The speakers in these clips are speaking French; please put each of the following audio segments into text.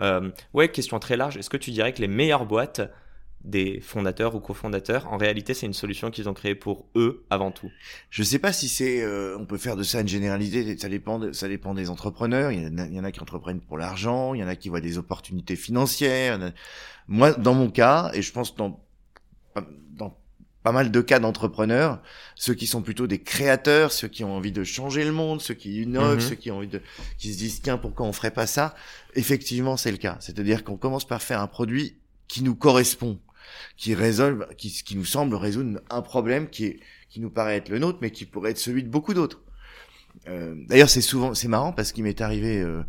Euh, ouais, question très large. Est-ce que tu dirais que les meilleures boîtes des fondateurs ou cofondateurs, en réalité, c'est une solution qu'ils ont créée pour eux avant tout? Je sais pas si c'est, euh, on peut faire de ça une généralité. Ça dépend, de, ça dépend des entrepreneurs. Il y, en a, il y en a qui entreprennent pour l'argent, il y en a qui voient des opportunités financières. Moi, dans mon cas, et je pense dans dans pas mal de cas d'entrepreneurs, ceux qui sont plutôt des créateurs, ceux qui ont envie de changer le monde, ceux qui innovent, mm-hmm. ceux qui ont envie de, qui se disent tiens pourquoi on ferait pas ça? Effectivement, c'est le cas. C'est-à-dire qu'on commence par faire un produit qui nous correspond, qui résolve, qui, qui nous semble résoudre un problème qui est, qui nous paraît être le nôtre, mais qui pourrait être celui de beaucoup d'autres. Euh, D'ailleurs, c'est souvent, c'est marrant parce qu'il m'est arrivé euh,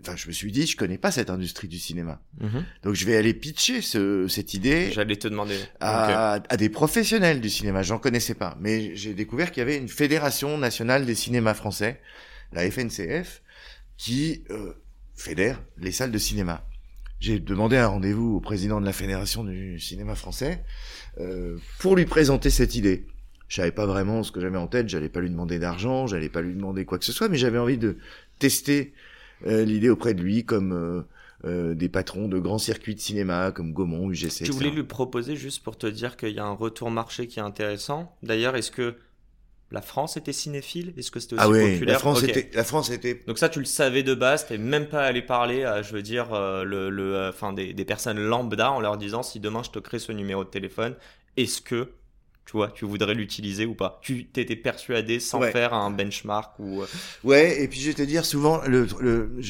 enfin je me suis dit je connais pas cette industrie du cinéma. Mhm. donc je vais aller pitcher ce, cette idée j'allais te demander. à, à, des professionnels du cinéma. J'en connaissais pas. Mais j'ai découvert qu'il y avait une fédération nationale des cinémas français la FNCF qui euh, fédère les salles de cinéma. J'ai demandé un rendez-vous au président de la fédération du cinéma français euh, pour lui présenter cette idée. Je savais pas vraiment ce que j'avais en tête, j'allais pas lui demander d'argent, j'allais pas lui demander quoi que ce soit, mais j'avais envie de tester l'idée auprès de lui comme euh, euh, des patrons de grands circuits de cinéma comme Gaumont, UGC. Tu voulais lui proposer juste pour te dire qu'il y a un retour marché qui est intéressant. D'ailleurs, est-ce que la France était cinéphile? Est-ce que c'était aussi ah oui, populaire? la France était, la France était. Donc ça, tu le savais de base. T'es même pas allé parler, à, je veux dire, le, le, des, des personnes lambda en leur disant si demain je te crée ce numéro de téléphone, est-ce que tu vois, tu voudrais l'utiliser ou pas Tu t'étais persuadé sans faire un benchmark ou euh, Ouais, et puis je vais te dire souvent le, le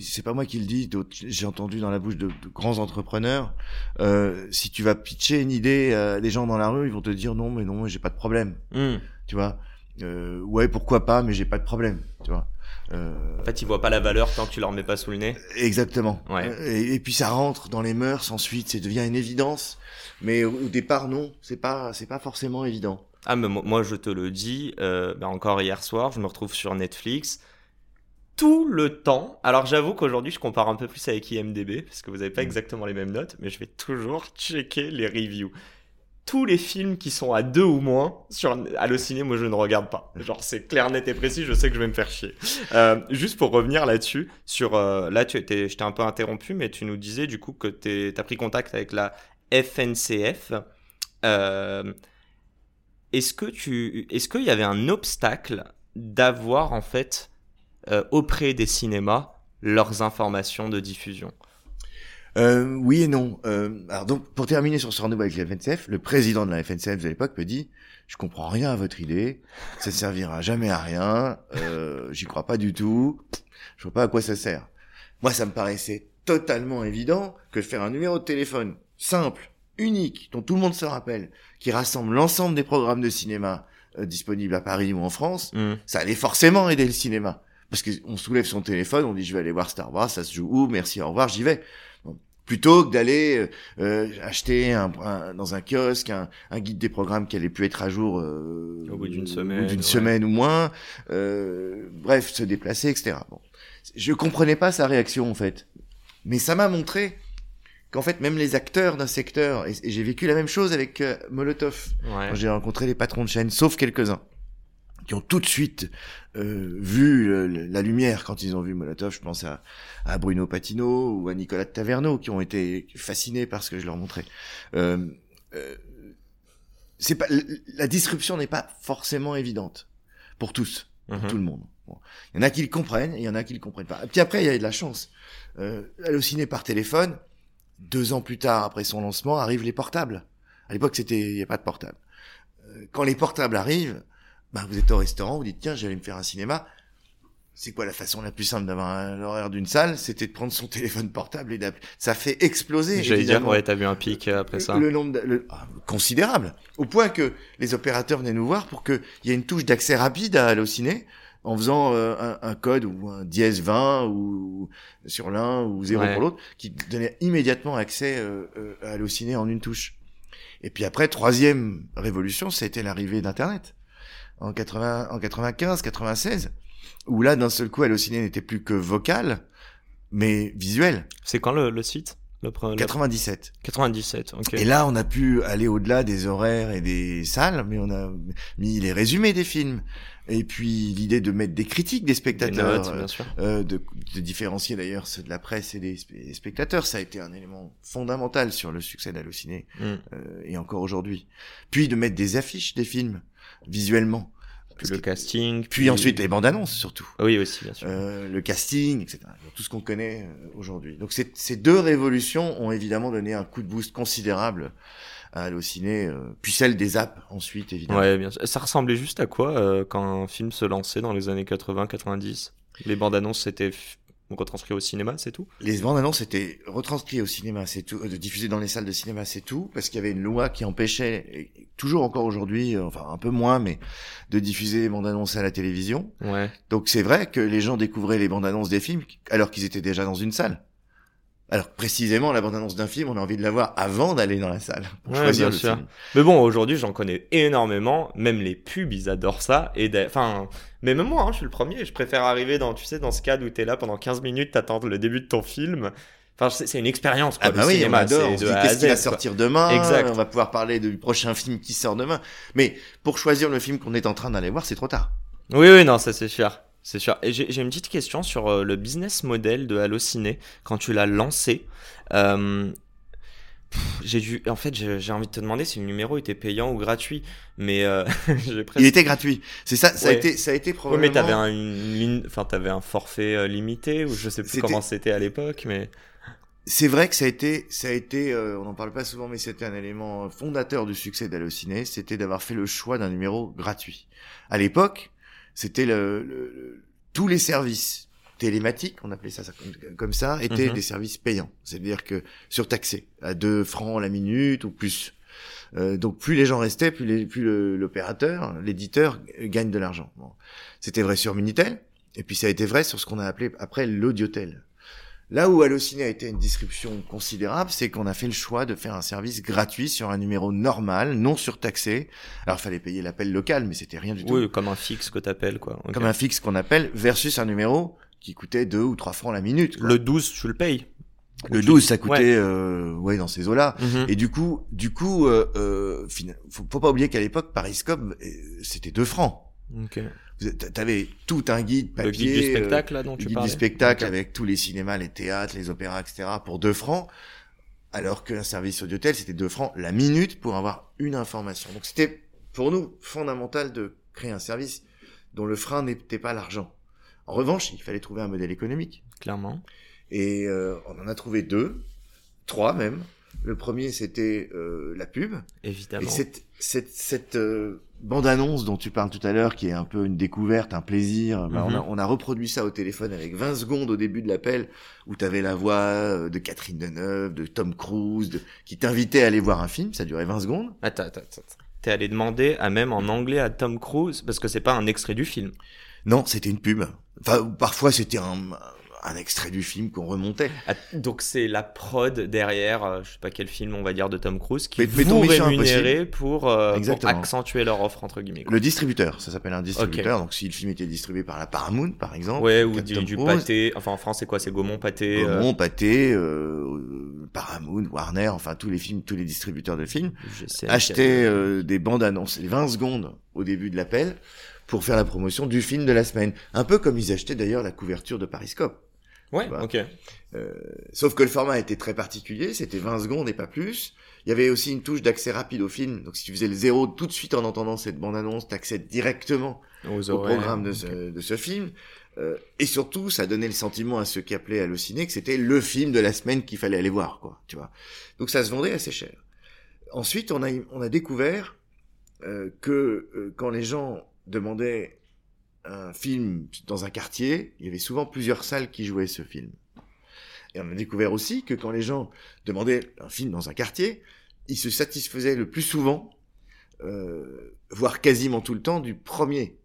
c'est pas moi qui le dis, j'ai entendu dans la bouche de, grands entrepreneurs euh, si tu vas pitcher une idée à des gens dans la rue, ils vont te dire non mais non, j'ai pas de problème. Hmm. Tu vois euh, ouais, pourquoi pas, mais j'ai pas de problème, tu vois. Euh... En fait, ils voient pas la valeur tant que tu leur mets pas sous le nez. Exactement. Ouais. Et, et, puis ça rentre dans les mœurs ensuite, ça devient une évidence. Mais au départ, non, c'est pas, c'est pas forcément évident. Ah, mais moi, je te le dis, euh, bah, encore hier soir, je me retrouve sur Netflix tout le temps. Alors j'avoue qu'aujourd'hui je compare un peu plus avec IMDB parce que vous n'avez pas mm. exactement les mêmes notes, mais je vais toujours checker les reviews. Tous les films qui sont à deux ou moins sur Allociné, moi je ne regarde pas. Genre c'est clair, net et précis, je sais que je vais me faire chier. Euh, juste pour revenir là-dessus, sur euh, là tu étais, je t'ai un peu interrompu, mais tu nous disais du coup que tu as pris contact avec la FNCF. Euh, est-ce que tu, est-ce qu'il y avait un obstacle d'avoir en fait auprès des cinémas leurs informations de diffusion? Euh, oui et non. alors donc, pour terminer sur ce rendez-vous avec la FNCF, le président de la FNCF de l'époque me dit je comprends rien à votre idée, ça servira jamais à rien, j'y crois pas du tout, je vois pas à quoi ça sert. Moi, ça me paraissait totalement évident que faire un numéro de téléphone simple, unique, dont tout le monde se rappelle, qui rassemble l'ensemble des programmes de cinéma euh, disponibles à Paris ou en France, mm. ça allait forcément aider le cinéma. Parce qu'on soulève son téléphone, on dit je vais aller voir Star Wars, ça se joue où, merci, au revoir, j'y vais. Plutôt que d'aller euh, euh, acheter un, dans un kiosque un, guide des programmes qui allait plus être à jour au bout d'une semaine, d'une semaine ou moins, bref, se déplacer, etc. Bon. Je comprenais pas sa réaction en fait, mais ça m'a montré qu'en fait même les acteurs d'un secteur, et, j'ai vécu la même chose avec euh, Molotov, quand j'ai rencontré les patrons de chaîne, sauf quelques-uns, qui ont tout de suite euh, vu la lumière quand ils ont vu Molotov. Je pense à, à, Bruno Patino ou à Nicolas de Taverneau, qui ont été fascinés par ce que je leur montrais. Euh, euh c'est pas la disruption n'est pas forcément évidente pour tous, pour mhm. tout le monde. Il y en a qui le comprennent, et il y en a qui le comprennent pas. Et puis après, il y a de la chance. Euh, par téléphone, deux ans plus tard, après son lancement, arrivent les portables. À l'époque, c'était, il n'y a pas de portable. Euh, quand les portables arrivent, ben, vous êtes au restaurant, vous dites, tiens, j'allais me faire un cinéma. C'est quoi la façon la plus simple d'avoir l'horaire d'une salle? C'était de prendre son téléphone portable et d'appeler. Ça fait exploser. J'allais dire, ouais, t'as vu un pic euh, après ça. Le nombre, ah, considérable. Au point que les opérateurs venaient nous voir pour qu'il y ait une touche d'accès rapide à Allociné en faisant euh, un, un code ou un dièse 20 ou sur l'un ou 0 Ouais. pour l'autre, qui donnait immédiatement accès euh, euh, à Allociné en une touche. Et puis après, troisième révolution, ça a été l'arrivée d'Internet en 80, en 95, 96, où là, d'un seul coup, Allociné n'était plus que vocal, mais visuel. C'est quand le, le site le, le- 97. 97, ok. Et là, on a pu aller au-delà des horaires et des salles, mais on a mis les résumés des films. Et puis l'idée de mettre des critiques des Des spectateurs, notes, bien sûr. euh, de, de différencier d'ailleurs ceux de la presse et des des spectateurs, ça a été un élément fondamental sur le succès d'Allociné, Mm. euh, et encore aujourd'hui. Puis de mettre des affiches des films, visuellement. Puis le casting. puis ensuite les bandes annonces surtout. Oui, aussi, bien sûr. Euh, le casting, etc. Tout ce qu'on connaît euh, aujourd'hui. Donc ces, ces deux révolutions ont évidemment donné un coup de boost considérable à Allociné, euh, puis celle des apps ensuite évidemment. Ouais, bien sûr. Ça ressemblait juste à quoi euh, quand un film se lançait dans les années 80-90 Les bandes annonces c'était f- retranscrit au cinéma, c'est tout? Les bandes annonces étaient retranscrites au cinéma, c'est tout, euh, diffusées dans les salles de cinéma, c'est tout, parce qu'il y avait une loi qui empêchait, et toujours encore aujourd'hui, euh, enfin un peu moins, mais de diffuser les bandes annonces à la télévision. Ouais. Donc c'est vrai que les gens découvraient les bandes annonces des films alors qu'ils étaient déjà dans une salle. Alors précisément la bande annonce d'un film, on a envie de la voir avant d'aller dans la salle pour Ouais, choisir bien le sûr. film. Mais bon, aujourd'hui, j'en connais énormément. Même les pubs, ils adorent ça. Et enfin, mais même moi, hein, je suis le premier. Je préfère arriver dans, tu sais, dans ce cadre où t'es là pendant 15 minutes, t'attends le début de ton film. Enfin, c'est une expérience, quoi. Ah le bah oui, cinéma, adore. c'est On se de dit A à qu'est-ce qui va sortir demain? Exact. On va pouvoir parler du prochain film qui sort demain. Mais pour choisir le film qu'on est en train d'aller voir, c'est trop tard. Oui, oui, non, ça c'est sûr. C'est sûr. Et j'ai une petite question sur euh, le business model de Allociné quand tu l'as lancé. Euh, j'ai dû, en fait, j'ai envie de te demander si le numéro était payant ou gratuit, mais euh, presque. Il était gratuit. C'est ça, ça a été, ça a été Oui, probablement. mais t'avais un, une enfin t'avais un forfait euh, limité ou je sais plus comment c'était à l'époque, mais C'est vrai que ça a été, ça a été, euh, on n'en parle pas souvent, mais c'était un élément fondateur du succès d'Allociné, c'était d'avoir fait le choix d'un numéro gratuit. À l'époque, c'était le, le- le- tous les services télématiques, on appelait ça, ça comme, comme ça, étaient Mhm. des services payants. C'est-à-dire que surtaxés à 2 francs la minute ou plus. Euh, donc plus les gens restaient, plus, les- plus le- l'opérateur, l'éditeur gagne de l'argent. Bon. C'était vrai sur Minitel, et puis ça a été vrai sur ce qu'on a appelé après l'audiotel. Là où Allociné a été une disruption considérable, c'est qu'on a fait le choix de faire un service gratuit sur un numéro normal, non surtaxé. Alors, il fallait payer l'appel local, mais c'était rien du tout. oui, comme un fixe que t'appelles quoi. Comme un fixe qu'on appelle, versus un numéro qui coûtait 2 ou 3 francs la minute. quoi. Le 12, tu le payes. Le tu- 12, ça coûtait, euh, ouais, dans ces eaux-là. Mhm. Et du coup, du coup, euh, euh, faut, faut pas oublier qu'à l'époque, Pariscope, euh, c'était 2 francs. Ok. T'avais tout un guide Le papier. guide du euh, spectacle là dont le tu guide parlais. du spectacle avec tous les cinémas, les théâtres, les opéras, etc. pour 2 francs, alors qu'un service audiotel, c'était 2 francs la minute pour avoir une information. Donc c'était, pour nous, fondamental de créer un service dont le frein n'était pas l'argent. En revanche, il fallait trouver un modèle économique. Clairement. Et euh, on en a trouvé deux, trois même. Le premier, c'était euh, la pub. Évidemment. Et cette, cette, cette euh, bande-annonce dont tu parles tout à l'heure, qui est un peu une découverte, un plaisir, bah, on, a, Mhm. on a reproduit ça au téléphone avec 20 secondes au début de l'appel, où tu avais la voix euh, de Catherine Deneuve, de Tom Cruise, de, qui t'invitait à aller voir un film, ça durait 20 secondes. Attends, attends, attends. T'es allé demander à même en anglais à Tom Cruise parce que c'est pas un extrait du film. Non, c'était une pub. Enfin, parfois c'était un, un extrait du film qu'on remontait. Ah, Donc c'est la prod derrière, euh, je sais pas quel film on va dire de Tom Cruise qui Mais- vous rémunérait pour, euh, pour accentuer leur offre entre guillemets. quoi. Le distributeur, ça s'appelle un distributeur. Donc si le film était distribué par la Paramount, par exemple, Ouais, ou du, du Cruise, pâté. Enfin en France c'est quoi C'est Gaumont pâté. euh, Gaumont, Pathé, euh, Paramount, Warner, enfin tous les films, tous les distributeurs de films, achetaient des bandes annonces, les 20 secondes au début de l'appel, pour faire la promotion du film de la semaine. Un peu comme ils achetaient d'ailleurs la couverture de Pariscope. Ouais, Voilà. ok. Euh, sauf que le format était très particulier, c'était 20 secondes et pas plus. Il y avait aussi une touche d'accès rapide au film, donc si tu faisais le zéro tout de suite en entendant cette bande-annonce, t'accèdes directement Aux au programme de ce, de ce film. Euh, et surtout, ça donnait le sentiment à ceux qui appelaient Allociné que c'était le film de la semaine qu'il fallait aller voir, quoi. Tu vois. Donc ça se vendait assez cher. Ensuite, on a, on a découvert euh, que euh, quand les gens demandaient un film dans un quartier, il y avait souvent plusieurs salles qui jouaient ce film. Et on a découvert aussi que quand les gens demandaient un film dans un quartier, ils se satisfaisaient le plus souvent, euh, voire quasiment tout le temps, du premier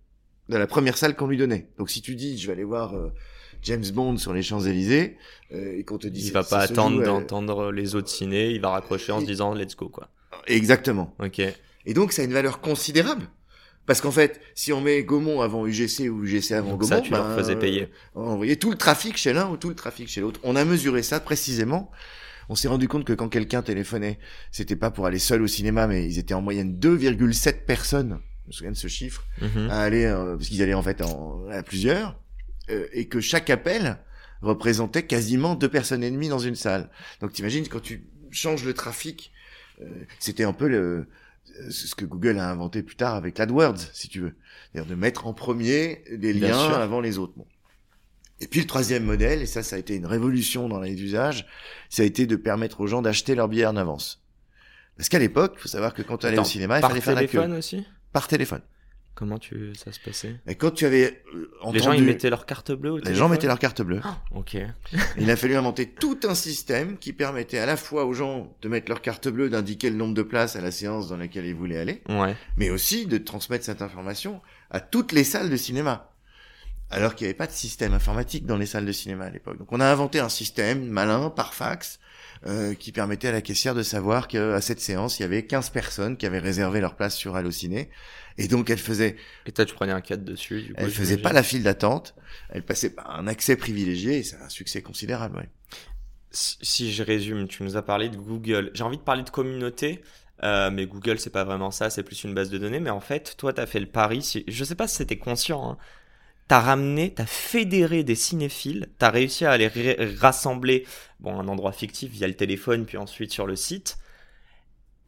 de la première salle qu'on lui donnait. Donc si tu dis, je vais aller voir euh, James Bond sur les Champs-Élysées, euh, et qu'on te dit... Il va pas attendre d'entendre les autres ciné, il va raccrocher en se disant let's go quoi. Exactement. Ok. Et donc, ça a une valeur considérable. Parce qu'en fait, si on met Gaumont avant UGC ou UGC avant Donc Gaumont, ça, tu leur ben, faisais payer. On envoyait tout le trafic chez l'un ou tout le trafic chez l'autre. On a mesuré ça précisément. On s'est rendu compte que quand quelqu'un téléphonait, c'était pas pour aller seul au cinéma, mais ils étaient en moyenne 2,7 personnes. Je me souviens de ce chiffre. Mhm. À aller, euh, parce qu'ils allaient en fait en, à plusieurs. euh, et que chaque appel représentait quasiment deux personnes et demie dans une salle. Donc t'imagines quand tu changes le trafic, euh, c'était un peu le, euh, ce que Google a inventé plus tard avec l'AdWords, si tu veux. C'est-à-dire de mettre en premier des Bien liens sûr. avant les autres. Bon. Et puis le troisième modèle, et ça, ça a été une révolution dans les usages, ça a été de permettre aux gens d'acheter leur billet en avance. Parce qu'à l'époque, il faut savoir que quand tu allais au cinéma, il Par fallait faire la téléphone queue. aussi? Par téléphone. Comment tu ça se passait? Et quand tu avais entendu... Les gens ils mettaient leur carte bleue les gens mettaient leur carte bleue. Ah, Ok. Il a fallu inventer tout un système qui permettait à la fois aux gens de mettre leur carte bleue, d'indiquer le nombre de places à la séance dans laquelle ils voulaient aller, Ouais. mais aussi de transmettre cette information à toutes les salles de cinéma. Alors qu'il n'y avait pas de système informatique dans les salles de cinéma à l'époque. Donc on a inventé un système malin par fax euh, qui permettait à la caissière de savoir qu'à cette séance, il y avait 15 personnes qui avaient réservé leur place sur Allociné. Et donc elle faisait, Et toi tu prenais un 4 dessus du coup. elle faisait pas la file d'attente, elle passait par un accès privilégié et c'est un succès considérable. Ouais. Si, si je résume, tu nous as parlé de Google. J'ai envie de parler de communauté, euh, mais Google, c'est pas vraiment ça, c'est plus une base de données. Mais en fait, toi, t'as fait le pari. Si, je sais pas si c'était conscient. Hein, t'as ramené, t'as fédéré des cinéphiles. T'as réussi à les ra- rassembler, bon, un endroit fictif via le téléphone, puis ensuite sur le site.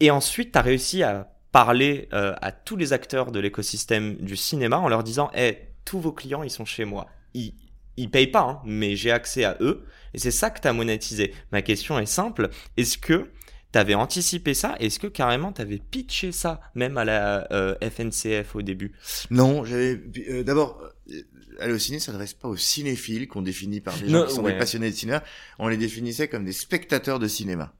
Et ensuite, t'as réussi à parler euh, à tous les acteurs de l'écosystème du cinéma en leur disant, hey, tous vos clients, ils sont chez moi. Ils, ils payent pas, hein, mais j'ai accès à eux. Et c'est ça que tu as monétisé. Ma question est simple. Est-ce que tu avais anticipé ça? Est-ce que carrément tu avais pitché ça, même à la euh, FNCF au début? Non, j'avais euh, d'abord euh, Allociné s'adresse pas aux cinéphiles qu'on définit par des gens Non, qui sont ouais. des passionnés de cinéma. On les définissait comme des spectateurs de cinéma,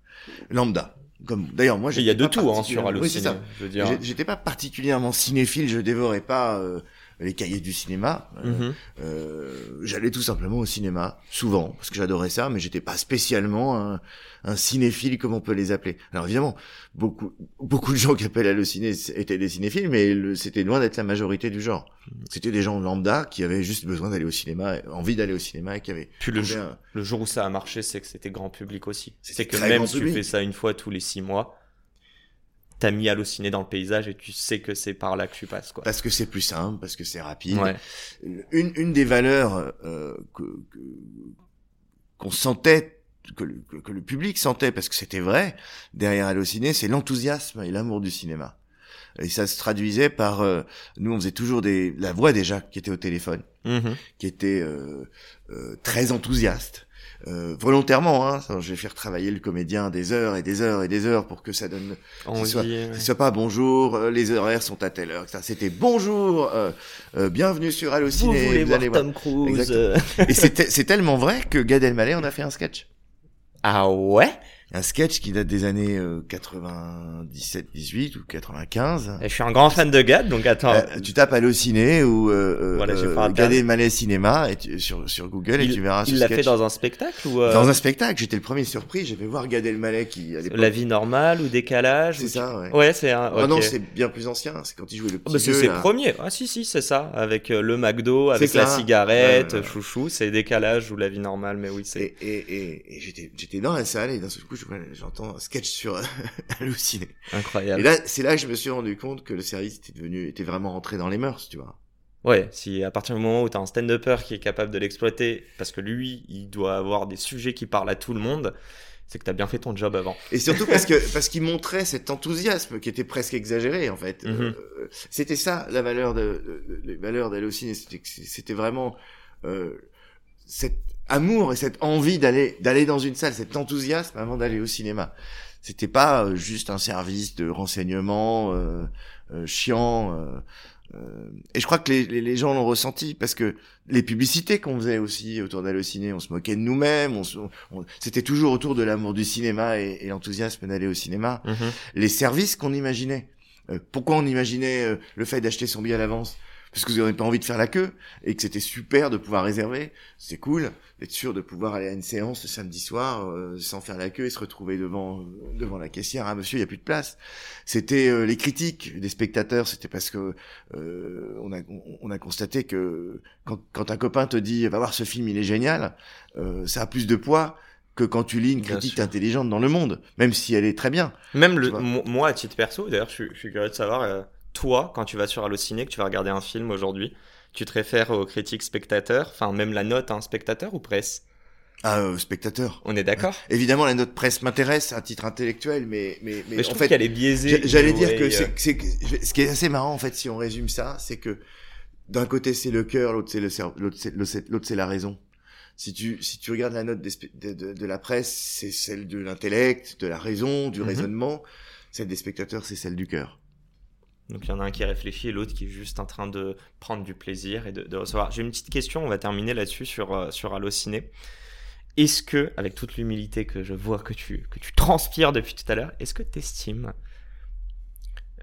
lambda. Comme d'ailleurs moi Il y a de tout hein, sur particulièrement- Oui, c'est Allociné. ça. J'ai- J'étais pas particulièrement cinéphile, je dévorais pas euh, les cahiers du cinéma. Euh, Mhm. euh, J'allais tout simplement au cinéma, souvent, parce que j'adorais ça, mais j'étais pas spécialement un, un cinéphile comme on peut les appeler. Alors évidemment, beaucoup, beaucoup de gens qui appellent Allociné étaient des cinéphiles, mais le- c'était loin d'être la majorité du genre. C'était des gens lambda qui avaient juste besoin d'aller au cinéma, envie d'aller au cinéma et qui avaient Puis le, trouvé jour- un- le jour où ça a marché, c'est que c'était grand public aussi. C'est que même si tu fais ça une fois tous les six mois, t'as mis Allociné dans le paysage et tu sais que c'est par là que tu passes. Quoi. parce que c'est plus simple, parce que c'est rapide. Ouais. une, une des valeurs euh, que, que- qu'on sentait, que le, que- que le public sentait, parce que c'était vrai, derrière Allociné, c'est l'enthousiasme et l'amour du cinéma. Et ça se traduisait par, euh, nous on faisait toujours des, la voix déjà qui était au téléphone, Mhm. qui était euh, euh, très enthousiaste. Euh, volontairement, hein, ça, je vais faire travailler le comédien des heures et des heures et des heures pour que ça donne On soit- ouais. ce soit pas bonjour, euh, les horaires sont à telle heure. etc. C'était bonjour, euh, euh, bienvenue sur Vous Allociné. voulez vous voir allez voir. Tom Cruise Et c'est tellement vrai que Gad Elmaleh en a fait un sketch. Ah ouais? Un sketch qui date des années euh, 97-18 ou 95. Je suis un grand fan de Gad, donc attends. Euh, tu tapes Allociné ou euh, Voilà, euh, Gad test. Elmaleh cinéma et tu- sur, sur Google et il tu verras ce il l'a fait dans un spectacle ou euh, Dans un spectacle, j'étais le premier surpris, j'avais voir Gad Elmaleh qui à La vie normale ou décalage c'est ou- ça ouais. Ouais, c'est un. Ah non, c'est bien plus ancien, c'est quand il jouait le Ah petit bah, c'est ses premiers. Ah si si, c'est ça. Avec le McDo, avec la ça. cigarette, Ouais, ouais, ouais. chouchou, c'est décalage ou la vie normale, mais oui, c'est. Et, et, et, et j'étais, j'étais dans la salle et d'un seul coup, je- j'entends un sketch sur Allociné. Et Incroyable. là, c'est là que je me suis rendu compte que le service était devenu, était vraiment rentré dans les mœurs, tu vois. Ouais, si à partir du moment où t'as un stand-upper qui est capable de l'exploiter, parce que lui, il doit avoir des sujets qui parlent à tout le monde, c'est que t'as bien fait ton job avant. Et surtout parce que parce qu'il montrait cet enthousiasme qui était presque exagéré en fait. Mhm. Euh, c'était ça la valeur de, les valeurs c'était c'était vraiment euh, cet amour et cette envie d'aller d'aller dans une salle, cet enthousiasme avant d'aller au cinéma. C'était pas euh, juste un service de renseignement euh, euh, chiant. euh, euh, et je crois que les, les, les gens l'ont ressenti parce que les publicités qu'on faisait aussi autour d'Allociné, on se moquait de nous-mêmes, on, on- c'était toujours autour de l'amour du cinéma et, et l'enthousiasme d'aller au cinéma. les services qu'on imaginait. Euh, pourquoi on imaginait euh, le fait d'acheter son billet à l'avance? Parce que vous n'avez pas envie de faire la queue et que c'était super de pouvoir réserver. C'est cool d'être sûr de pouvoir aller à une séance le samedi soir euh, sans faire la queue et se retrouver devant devant la caissière. Ah monsieur, il y a plus de place. C'était euh, les critiques des spectateurs. C'était parce que euh, on a on a constaté que quand quand un copain te dit va voir ce film, il est génial, ça a plus de poids que quand tu lis une critique intelligente dans le monde, même si elle est très bien. Même le, moi, à titre perso, d'ailleurs, je, je, suis curieux de savoir, euh, toi, quand tu vas sur Allociné, que tu vas regarder un film aujourd'hui, tu te réfères aux critiques spectateurs, enfin même la note, hein, spectateur ou presse? Ah, euh, spectateur. On est d'accord? Évidemment, la note presse m'intéresse à titre intellectuel, mais mais mais, je en fait, qu'elle est biaisée. J'allais dire que euh. c'est ce qui est assez marrant en fait, si on résume ça, c'est que d'un côté c'est le cœur, l'autre c'est le l'autre c'est l'autre c'est la raison si tu si tu regardes la note de, de, de la presse, c'est celle de l'intellect, de la raison, du mhm. raisonnement. Celle des spectateurs, c'est celle du cœur. Donc il y en a un qui réfléchit et l'autre qui est juste en train de prendre du plaisir et de, recevoir. J'ai une petite question, on va terminer là-dessus sur, euh, sur Allociné. Est-ce que, avec toute l'humilité que je vois que tu, que tu transpires depuis tout à l'heure, est-ce que tu estimes,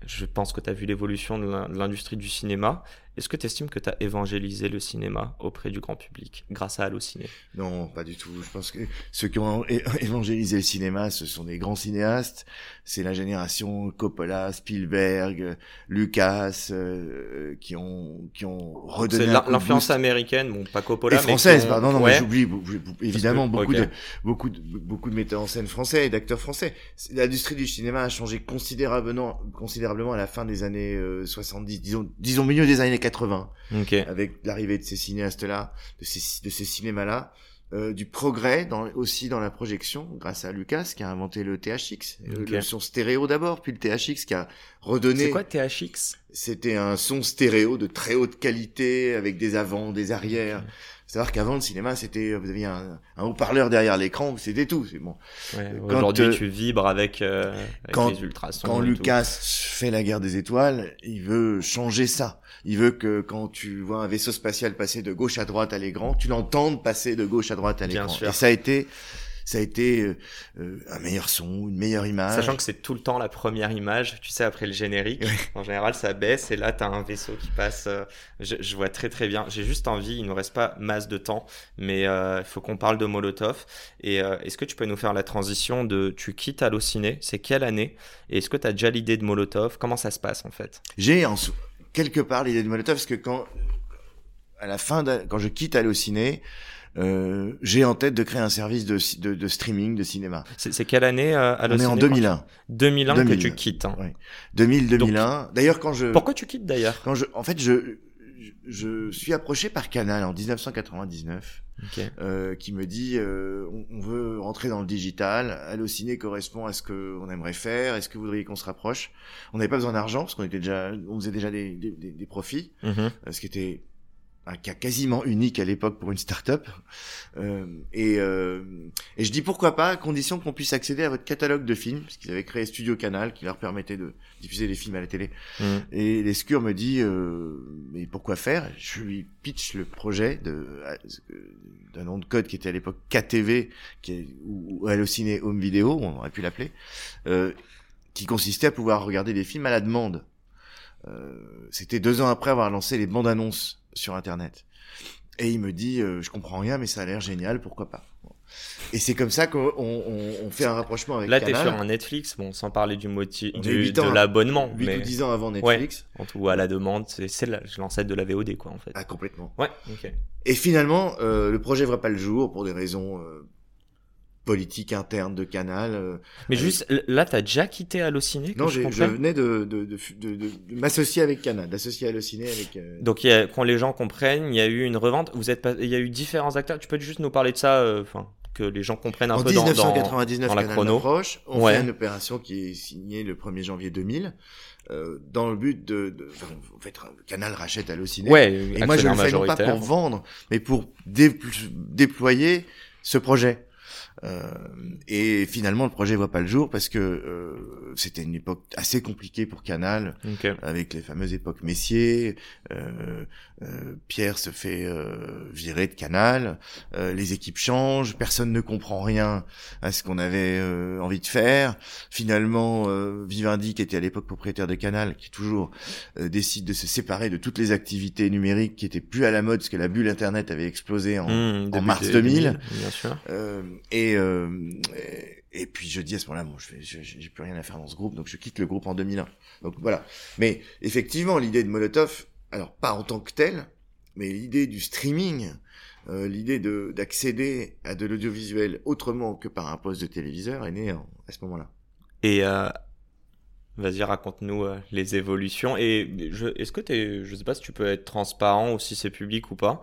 je pense que tu as vu l'évolution de l'industrie du cinéma, est-ce que tu estimes que tu as évangélisé le cinéma auprès du grand public grâce à Allociné? Non, pas du tout. Je pense que ceux qui ont évangélisé le cinéma, ce sont des grands cinéastes. C'est la génération Coppola, Spielberg, Lucas, euh, qui ont qui ont redonné l'influence américaine, bon pas Coppola, et française. pardon, non, mais j'oublie évidemment beaucoup de beaucoup de beaucoup de metteurs en scène français et d'acteurs français. L'industrie du cinéma a changé considérablement considérablement à la fin des années 70, euh, disons disons milieu des années 80, avec l'arrivée de ces cinéastes-là, de ces, de ces cinémas-là, euh, du progrès dans, aussi dans la projection, grâce à Lucas qui a inventé le THX, euh, le son stéréo d'abord, puis le THX qui a redonné. C'est quoi THX C'était un son stéréo de très haute qualité avec des avants, des arrières savoir qu'avant le cinéma c'était vous aviez un, un haut-parleur derrière l'écran c'était tout c'est bon. Ouais, aujourd'hui tu vibres avec, euh, avec quand, les ultrasons quand Lucas fait la guerre des étoiles il veut changer ça. Il veut que quand tu vois un vaisseau spatial passer de gauche à droite à l'écran tu l'entendes passer de gauche à droite à l'écran. Et ça a été ça a été euh, euh, un meilleur son, une meilleure image. Sachant que c'est tout le temps la première image, tu sais, après le générique. En général, ça baisse et là, tu as un vaisseau qui passe. Euh, je, je, vois très très bien. J'ai juste envie, il nous reste pas masse de temps, mais il faut qu'on parle de Molotov. Et est-ce que tu peux nous faire la transition de tu quittes Allociné C'est quelle année? Et est-ce que tu as déjà l'idée de Molotov? Comment ça se passe en fait? J'ai en quelque part l'idée de Molotov parce que quand à la fin, de, quand je quitte Allociné, euh, j'ai en tête de créer un service de, de, de streaming de cinéma. C'est quelle année euh, On est en 2001. 2001 que tu quittes. Hein. 2000, 2001. D'ailleurs, quand je... Pourquoi tu quittes d'ailleurs? Quand je, en fait, je, je suis approché par Canal en 1999, euh, qui me dit euh, on, veut rentrer dans le digital, Allociné correspond à ce que on aimerait faire, est-ce que vous voudriez qu'on se rapproche? On n'avait pas besoin d'argent parce qu'on était déjà, on faisait déjà des, des, des, profits, mm-hmm. euh, ce qui était un cas quasiment unique à l'époque pour une start-up. Euh, et, euh, et je dis pourquoi pas, à condition qu'on puisse accéder à votre catalogue de films, parce qu'ils avaient créé Studio Canal, qui leur permettait de diffuser des films à la télé. Mmh. Et l'escure me dit, euh, mais pourquoi faire? Je lui pitch le projet de d'un nom de code qui était à l'époque KTV, qui est, ou, ou Allociné Home Video, on aurait pu l'appeler, euh, qui consistait à pouvoir regarder des films à la demande. Euh, C'était deux ans après avoir lancé les bandes annonces sur Internet. Et il me dit, euh, je comprends rien, mais ça a l'air génial, pourquoi pas. Et c'est comme ça qu'on on, fait un rapprochement avec Là, tu es sur un Netflix, bon, sans parler du motif de l'abonnement. 8 mais... ou 10 ans avant Netflix. Ouais, ou à la demande, c'est l'ancêtre de la VOD, quoi, en fait. Ah, complètement. Ouais, ok. Et finalement, euh, le projet ne verra pas le jour pour des raisons euh, politique interne de Canal. Euh, mais juste, là, t'as déjà quitté Allociné Non, je, je venais de, de, de, de, de m'associer avec Canal, d'associer Allociné avec... Euh... Donc, y a, quand les gens comprennent, il y a eu une revente, vous êtes pas, il y a eu différents acteurs, tu peux juste nous parler de ça, euh, enfin, que les gens comprennent un en peu 1999, dans, dans, la chrono. Approche, on ouais. fait une opération qui est signée le 1er janvier 2000. Euh, dans le but de, de en fait, Canal rachète Allociné. Ouais, et moi je ne le fais non pas pour vendre, mais pour dé déployer ce projet. Euh, et finalement, le projet voit pas le jour parce que euh, c'était une époque assez compliquée pour Canal, avec les fameuses époques Messier. Euh, Pierre se fait euh, virer de Canal. euh, les équipes changent. Personne ne comprend rien à ce qu'on avait euh, envie de faire. Finalement, euh, Vivendi, qui était à l'époque propriétaire de Canal, qui toujours euh, décide de se séparer de toutes les activités numériques qui étaient plus à la mode, parce que la bulle Internet avait explosé en, Mmh, début mars des- 2000. Bien sûr. euh, et, euh, et, et puis je dis à ce moment-là, bon, je- j'ai plus rien à faire dans ce groupe, donc je quitte le groupe en 2001. Donc voilà. Mais effectivement, l'idée de Molotov, alors pas en tant que telle, mais l'idée du streaming, euh, l'idée de d'accéder à de l'audiovisuel autrement que par un poste de téléviseur est née à ce moment-là. Et euh, vas-y, raconte-nous euh, les évolutions. Et est-ce que t'es, je sais pas si tu peux être transparent ou si c'est public ou pas.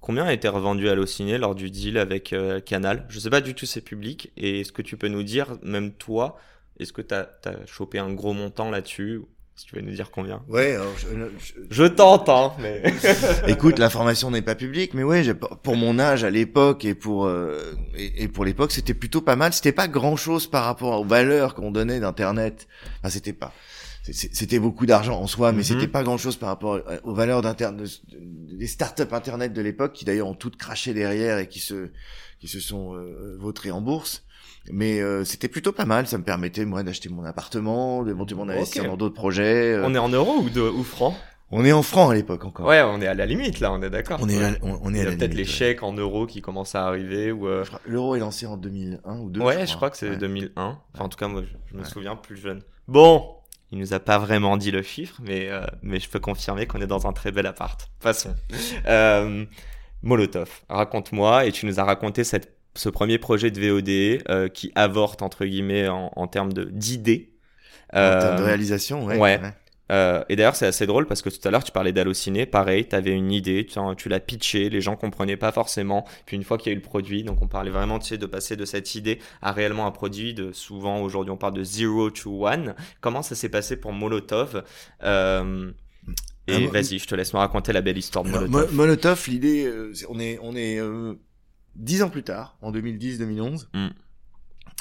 Combien a été revendu à Allociné lors du deal avec Canal? Je sais pas du tout c'est public. Et est-ce que tu peux nous dire, même toi, est-ce que t'as as chopé un gros montant là-dessus? Si tu veux nous dire combien. Ouais, alors je- je- Je tente, hein, mais. Écoute, l'information n'est pas publique, mais ouais, pour mon âge à l'époque et pour euh, et, et pour l'époque, c'était plutôt pas mal. C'était pas grand chose par rapport aux valeurs qu'on donnait d'internet. Enfin, c'était pas. C'était beaucoup d'argent en soi, mais Mhm. c'était pas grand chose par rapport aux valeurs d'internet, des startups internet de l'époque qui d'ailleurs ont toutes craché derrière et qui se qui se sont euh, vautrées en bourse. Mais euh, c'était plutôt pas mal. Ça me permettait moi d'acheter mon appartement, de monter mon investir Ok. dans d'autres projets. euh. on est en euros ou, de, ou francs? On est en francs à l'époque encore. Ouais, on est à la limite là, on est d'accord. On est à- on, on est Il y a peut-être les ouais. chèques en euros qui commencent à arriver ou. euh, L'euro est lancé en 2001 ou 2. Ouais, je crois que c'est Ouais. 2001. Enfin, en tout cas, moi, je, je me Ouais. souviens plus jeune. Bon, il nous a pas vraiment dit le chiffre, mais, euh, mais je peux confirmer qu'on est dans un très bel appart. Passons. Euh, Molotov, raconte-moi, et tu nous as raconté cette, ce premier projet de VOD euh, qui avorte, entre guillemets, en, en termes de- d'idées. En termes de réalisation, ouais. ouais. Euh, et d'ailleurs, c'est assez drôle parce que tout à l'heure, tu parlais d'Allociné. Pareil, tu avais une idée, tu, tu l'as pitché, les gens comprenaient pas forcément. Puis une fois qu'il y a eu le produit, donc on parlait vraiment tu sais, de passer de cette idée à réellement un produit. De, souvent, aujourd'hui, on parle de zero to one. Comment ça s'est passé pour Molotov? Euh, Et Ah, vas-y, je te laisse me raconter la belle histoire de Molotov. Mo- Molotov, l'idée, euh, on est, on est euh, dix ans plus tard, en 2010-2011, Mm.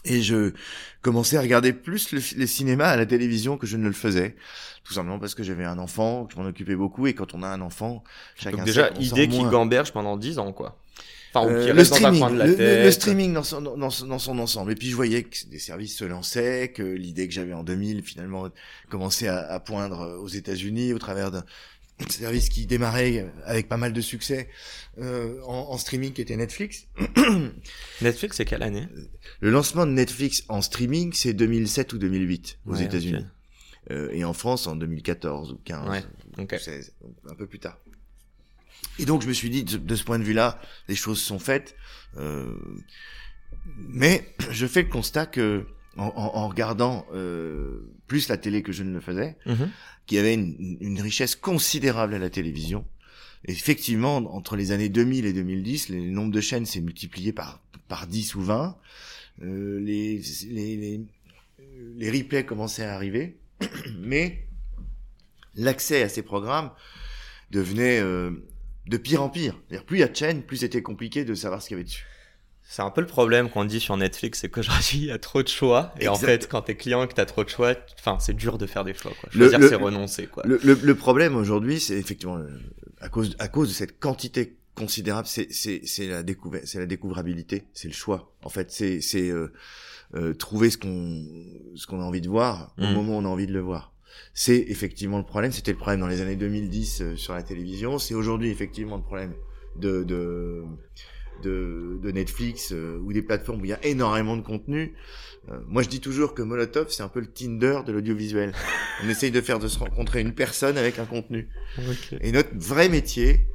Et je commençais à regarder plus le, les cinémas à la télévision que je ne le faisais, tout simplement parce que j'avais un enfant, que je m'en occupais beaucoup, et quand on a un enfant, chacun donc déjà, idée qui moins. gamberge pendant 10 ans, quoi. Enfin, Euh, le dans streaming, le, le- le dans son, dans, son, dans son ensemble. Et puis je voyais que des services se lançaient, que l'idée que j'avais en 2000 finalement commençait à, à poindre aux États-Unis au travers d'un service qui démarrait avec pas mal de succès euh, en, en streaming qui était Netflix. Netflix, c'est quelle année? Le lancement de Netflix en streaming, c'est 2007 ou 2008 aux Ouais, États-Unis. Euh, et en France en 2014 ou 15 Ouais, ok. ou 16, donc un peu plus tard. Et donc je me suis dit, de, de ce point de vue-là, les choses sont faites. Euh, mais je fais le constat que, en, en- en regardant euh, plus la télé que je ne le faisais, Mhm. qu'il y avait une, une richesse considérable à la télévision. Effectivement, entre les années 2000 et 2010, le nombre de chaînes s'est multiplié par, par 10 ou 20. Euh, les, les, les, les replays commençaient à arriver. Mais l'accès à ces programmes devenait euh, de pire en pire. C'est-à-dire, plus il y a de chaînes, plus c'était compliqué de savoir ce qu'il y avait dessus. C'est un peu le problème qu'on dit sur Netflix, c'est qu'aujourd'hui il y a trop de choix. Et en fait, quand t'es client et que t'as trop de choix, enfin c'est dur de faire des choix. Quoi. Choisir, c'est renoncer. Quoi. Le, le, le problème aujourd'hui, c'est effectivement euh, à cause à cause de cette quantité considérable, c'est la découverte, c'est la découvrabilité, c'est le choix. En fait, c'est c'est euh, euh, trouver ce qu'on ce qu'on a envie de voir au Mm. moment où on a envie de le voir. C'est effectivement le problème. C'était le problème dans les années 2010 euh, sur la télévision. C'est aujourd'hui effectivement le problème de de de, de Netflix euh, ou des plateformes où il y a énormément de contenu. Euh, moi, je dis toujours que Molotov, c'est un peu le Tinder de l'audiovisuel. On essaye de faire de se rencontrer une personne avec un contenu. Et notre vrai métier,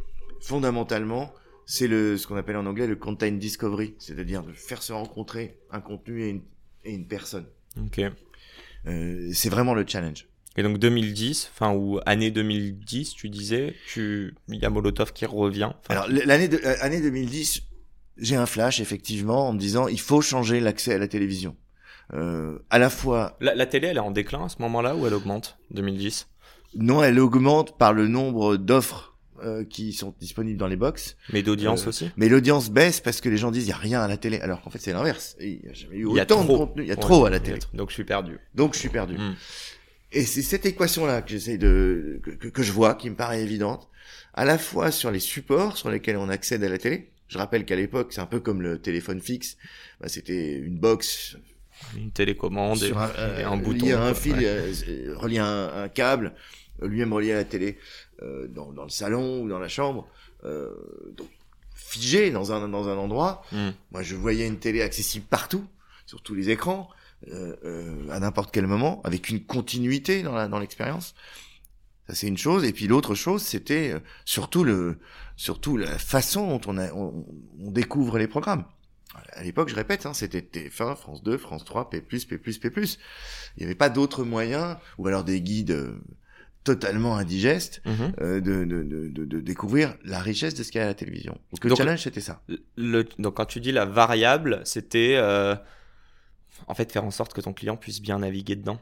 fondamentalement, c'est le ce qu'on appelle en anglais le content discovery, c'est-à-dire de faire se rencontrer un contenu et une, et une personne. Ok. Euh, c'est vraiment le challenge. Et donc 2010, enfin ou année 2010, tu disais, tu il y a Molotov qui revient. Alors l'année de, euh, année 2010, j'ai un flash effectivement en me disant il faut changer l'accès à la télévision. Euh, à la fois la, la télé, elle est en déclin à ce moment-là ou elle augmente 2010 non, elle augmente par le nombre d'offres euh, qui sont disponibles dans les box. Mais d'audience Euh, aussi? Mais l'audience baisse parce que les gens disent il y a rien à la télé, alors qu'en fait c'est l'inverse. Il y a jamais eu Il y a autant trop. de contenu, il y a Ouais, trop à la télé. Donc je suis perdu. Donc je suis perdu. Mm. Et c'est cette équation-là que j'essaye de que, que- que je vois, qui me paraît évidente, à la fois sur les supports sur lesquels on accède à la télé. Je rappelle qu'à l'époque, c'est un peu comme le téléphone fixe. Bah, c'était une box Une télécommande et, un, et euh, un bouton. lié à un quoi. fil, Ouais. euh, euh, relié à un, un câble, lui-même relié à la télé, euh, dans, dans le salon ou dans la chambre, euh, donc figé dans un dans un endroit. Mm. Moi, je voyais une télé accessible partout, sur tous les écrans, euh, euh, à n'importe quel moment, avec une continuité dans la dans l'expérience. Ça c'est une chose. Et puis l'autre chose, c'était euh, surtout le surtout la façon dont on, a, on, on découvre les programmes. À l'époque, je répète, hein, c'était TF1, France 2, France 3, P+, P+, P+. Il n'y avait pas d'autres moyens, ou alors des guides euh, totalement indigestes, Mhm. euh, de, de, de, de, de découvrir la richesse de ce qu'il y a à la télévision. Donc le Donc- challenge, c'était ça. Le, donc quand tu dis la variable, c'était euh, en fait faire en sorte que ton client puisse bien naviguer dedans,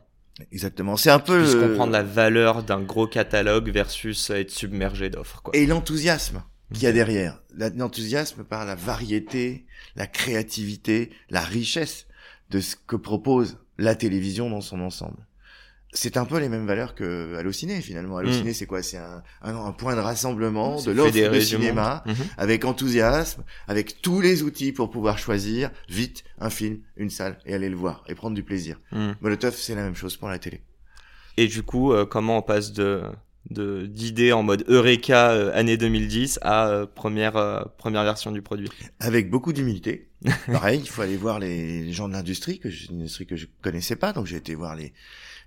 Exactement. C'est un peu puisse comprendre la valeur d'un gros catalogue versus être submergé d'offres. Quoi. et l'enthousiasme qu'il y a derrière. L'enthousiasme par la variété, la créativité, la richesse de ce que propose la télévision dans son ensemble. C'est un peu les mêmes valeurs que Allociné finalement. Allociné, c'est quoi? C'est un, un, un point de rassemblement C'est de l'offre de cinéma. Mhm. avec enthousiasme, avec tous les outils pour pouvoir choisir vite un film, une salle et aller le voir et prendre du plaisir. Mhm. Molotov, c'est la même chose pour la télé. Et du coup, euh, comment on passe de d'idées en mode Eureka euh, année 2010 à euh, première euh, première version du produit? avec beaucoup d'humilité. Pareil, il faut aller voir les, gens de l'industrie, que je- une industrie que je connaissais pas, donc j'ai été voir les,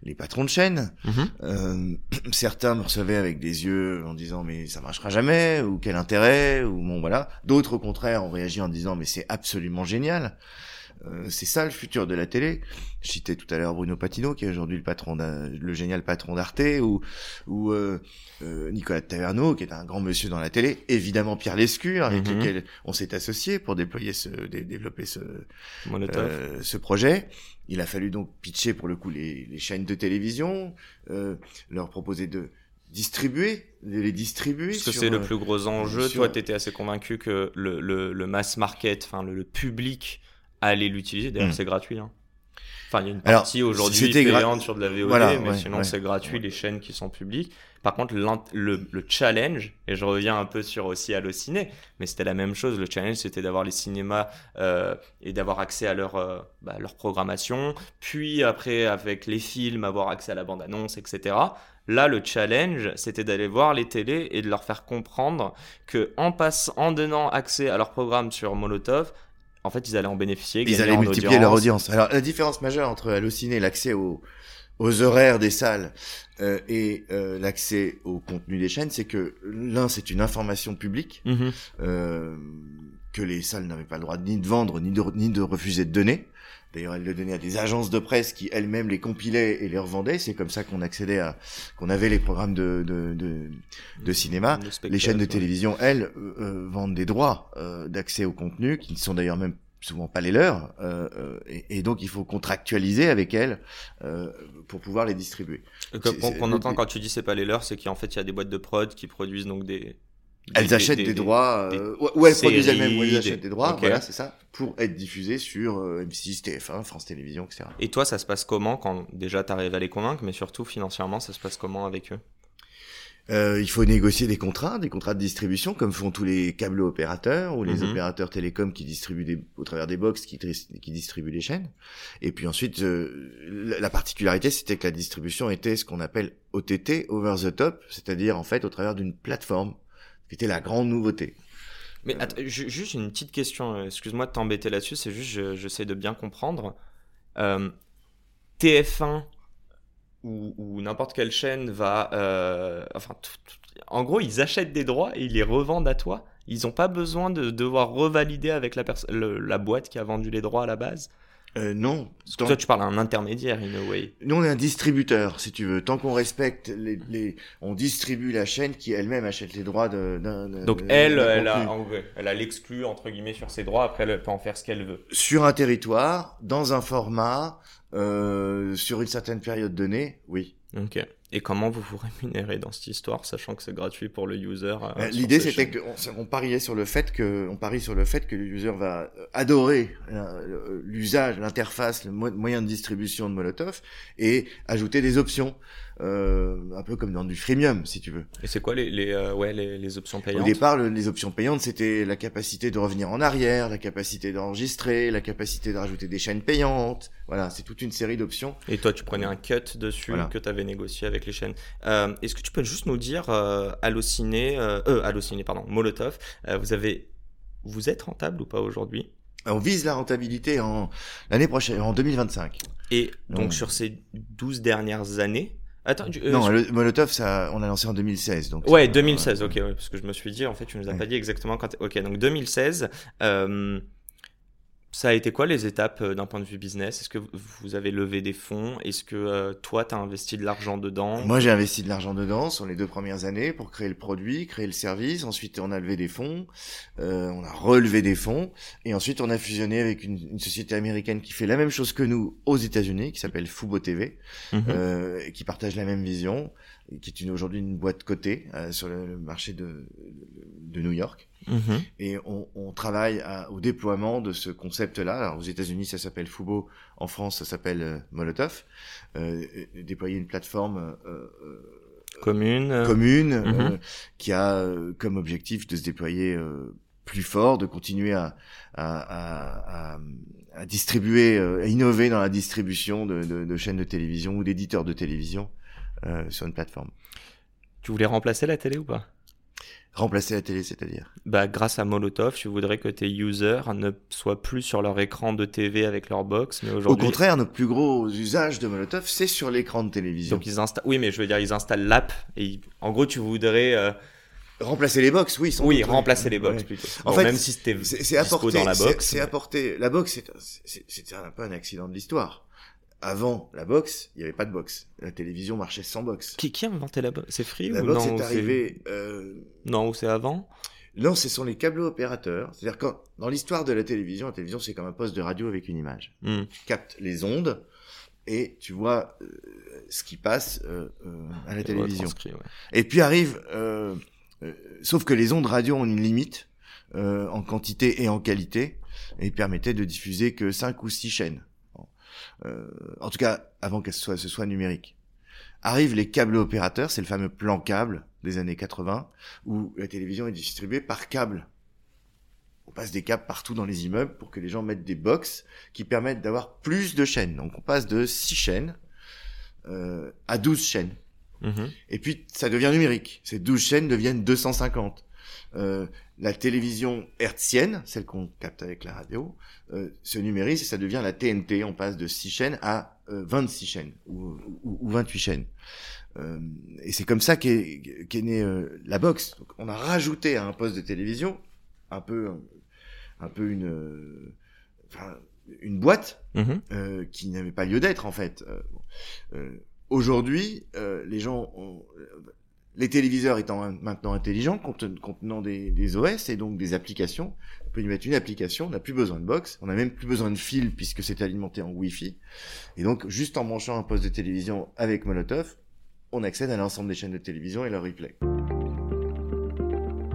les patrons de chaîne. Mhm. Euh, certains me recevaient avec des yeux en disant mais ça marchera jamais ou quel intérêt ou bon voilà. D'autres au contraire ont réagi en disant mais c'est absolument génial. Euh, c'est ça le futur de la télé. Je citais tout à l'heure Bruno Patino, qui est aujourd'hui le patron, le génial patron d'Arte, ou, ou euh, euh, Nicolas Taverneau, qui est un grand monsieur dans la télé. Évidemment Pierre Lescure, avec Mhm. lequel on s'est associé pour déployer ce, dé- développer ce, euh, ce projet. Il a fallu donc pitcher pour le coup les, les chaînes de télévision, euh, leur proposer de distribuer, de les distribuer. Parce que c'est le plus gros enjeu. sur- Toi, tu étais assez convaincu que le, le, le mass market, enfin le, le public allait l'utiliser. D'ailleurs, Mm. c'est gratuit. Hein. Enfin, il y a une partie aujourd'hui payante sur de la VOD, Voilà, mais ouais, sinon ouais. c'est gratuit les chaînes qui sont publiques. Par contre, le, le challenge, et je reviens un peu sur aussi Allociné, mais c'était la même chose. Le challenge, c'était d'avoir les cinémas euh, et d'avoir accès à leur, euh, bah, leur programmation, puis après avec les films, avoir accès à la bande-annonce, etc. Là, le challenge, c'était d'aller voir les télés et de leur faire comprendre que en passe, en donnant accès à leur programme sur Molotov, en fait, ils allaient en bénéficier. Ils allaient en multiplier leur audience. Alors la différence majeure entre Allociné, l'accès aux, aux horaires des salles euh, et euh, l'accès au contenu des chaînes, c'est que l'un c'est une information publique Mhm. euh, que les salles n'avaient pas le droit ni de vendre ni de, ni de refuser de donner. D'ailleurs, elles le donnaient à des agences de presse qui elles-mêmes les compilaient et les revendaient. C'est comme ça qu'on accédait à, qu'on avait les programmes de, de, de, de cinéma. Les chaînes de télévision, elles, euh, euh, vendent des droits euh, d'accès au contenu, qui ne sont d'ailleurs même souvent pas les leurs, euh, euh, et, et donc il faut contractualiser avec elles euh, pour pouvoir les distribuer. Qu'on entend quand tu dis c'est pas les leurs, c'est qu'en fait il y a des boîtes de prod qui produisent donc des. Elles achètent des, droits, des euh, ou- ou elles produisent elles-mêmes, ou elles achètent des droits, voilà, c'est ça, pour être diffusées sur euh, M6, TF1, France Télévisions, etc. Et toi, ça se passe comment quand déjà t'arrives à les convaincre, mais surtout financièrement, ça se passe comment avec eux? Euh, il faut négocier des contrats, des contrats de distribution, comme font tous les câbles opérateurs ou les Mhm. opérateurs télécoms qui distribuent des, au travers des box, qui, distribuent les chaînes. Et puis ensuite, euh, la particularité, c'était que la distribution était ce qu'on appelle OTT, over the top, c'est-à-dire en fait au travers d'une plateforme, qui était la grande nouveauté. Mais attends, ju- juste une petite question, euh, excuse-moi de t'embêter là-dessus, c'est juste je- j'essaie de bien comprendre. Euh, TF1 ou, ou n'importe quelle chaîne va. euh, enfin, tout- tout- en gros, ils achètent des droits et ils les revendent à toi. Ils n'ont pas besoin de devoir revalider avec la, le- la boîte qui a vendu les droits à la base. Euh, non, tant- toi, tu parles à un intermédiaire, in a way. nous on est un distributeur, si tu veux. Tant qu'on respecte les, les, on distribue la chaîne qui elle-même achète les droits de- d'un. Donc elle, elle a, contenu. en vrai, elle a l'exclu entre guillemets sur ses droits. Après, elle peut en faire ce qu'elle veut. sur un territoire, dans un format, euh, sur une certaine période donnée, oui. Ok. Et comment vous vous rémunérez dans cette histoire, sachant que c'est gratuit pour le user euh, Euh, L'idée, c'était qu'on on pariait sur le fait que, on parie sur le fait que le user va euh, adorer l'usage, l'interface, le mo- moyen de distribution de Molotov et ajouter des options, euh, un peu comme dans du freemium, si tu veux. Et c'est quoi les, les, euh, ouais, les, les options Au payantes départ, le- les options payantes, c'était la capacité de revenir en arrière, la capacité d'enregistrer, la capacité de rajouter des chaînes payantes. Voilà, c'est toute une série d'options. Et toi, tu prenais un cut dessus Voilà. que tu avais négocié avec les chaînes. Euh, Est-ce que tu peux juste nous dire, euh, Allociné, euh, Allociné, pardon, Molotov, vous avez, vous êtes rentable ou pas aujourd'hui? On vise la rentabilité en l'année prochaine, en 2025. Et donc sur ces 12 dernières années, attends, tu- euh, non, je- le Molotov, ça, on l'a lancé en 2016. Donc Ouais, c'est- 2016, ok, ouais, parce que je me suis dit, en fait, tu nous as Ouais. pas dit exactement quand. Ok, donc 2016, euh, ça a été quoi les étapes euh, d'un point de vue business? Est-ce que vous- avez levé des fonds? Est-ce que euh, toi, tu as investi de l'argent dedans? Moi, j'ai investi de l'argent dedans sur les deux premières années pour créer le produit, créer le service. Ensuite, on a levé des fonds, euh, on a relevé des fonds, et ensuite, on a fusionné avec une, une société américaine qui fait la même chose que nous aux États-Unis, qui s'appelle Fubo TV, Mhm. euh, et qui partage la même vision, et qui est une- aujourd'hui une boîte cotée euh, sur le, le marché de, de New York. Mhm. Et on, on travaille à- au déploiement de ce concept-là. Aux États-Unis, ça s'appelle Fubo. En France, ça s'appelle euh, Molotov. Euh, déployer une plateforme euh, euh, Commune. commune euh, qui a euh, comme objectif de se déployer euh, plus fort, de continuer à, à, à, à, à distribuer, euh, à innover dans la distribution de, de, de chaînes de télévision ou d'éditeurs de télévision euh, sur une plateforme. Tu voulais remplacer la télé ou pas? Remplacer la télé, c'est-à-dire? Bah, grâce à Molotov, tu voudrais que tes users ne soient plus sur leur écran de TV avec leur box, mais Au aujourd'hui. contraire, notre plus gros usage de Molotov, c'est sur l'écran de télévision. Donc ils installent. Oui, mais je veux dire, ils installent l'app et ils- en gros, tu voudrais. euh, Remplacer les box, oui. sans Oui, doute, ouais. remplacer les box Ouais. plutôt. En Bon, fait, même si c'était C'est apporté, dans la c'est- box. c'est mais- apporté. La box, c'est- un peu un accident de l'histoire. Avant la box, il n'y avait pas de box. La télévision marchait sans box. Qui, qui a inventé la box? C'est Free La ou box non est arrivée. Euh... Non, ou c'est avant? Non, ce sont les câbles opérateurs. C'est-à-dire quand dans l'histoire de la télévision, la télévision c'est comme un poste de radio avec une image. Hmm. Tu captes les ondes et tu vois euh, ce qui passe euh, euh, à la Et télévision. ouais. Et puis arrive, sauf que les ondes radio ont une limite euh, en quantité et en qualité, et ils permettaient de diffuser que 5 ou 6 chaînes. Euh, en tout cas, avant que ce soit, ce soit numérique. Arrivent les câbles opérateurs, c'est le fameux plan câble des années 80, où la télévision est distribuée par câble. On passe des câbles partout dans les immeubles pour que les gens mettent des box qui permettent d'avoir plus de chaînes. Donc on passe de 6 chaînes euh, à 12 chaînes. Mhm. Et puis, ça devient numérique. Ces 12 chaînes deviennent 250. Euh, la télévision hertzienne, celle qu'on capte avec la radio, euh, se numérise et ça devient la TNT. On passe de 6 chaînes à euh, 26 chaînes ou, ou, ou 28 chaînes. Euh, et c'est comme ça qu'est qu'est née euh, la box. Donc, on a rajouté à un poste de télévision un peu, un peu une, enfin, une boîte euh, qui n'avait pas lieu d'être en fait. Euh, bon. Aujourd'hui, euh, les gens, ont, les téléviseurs étant maintenant intelligents, conten- contenant des, des OS et donc des applications, on peut y mettre une application, on n'a plus besoin de box, on n'a même plus besoin de fil puisque c'est alimenté en Wi-Fi. Et donc, juste en branchant un poste de télévision avec Molotov, on accède à l'ensemble des chaînes de télévision et leur replay.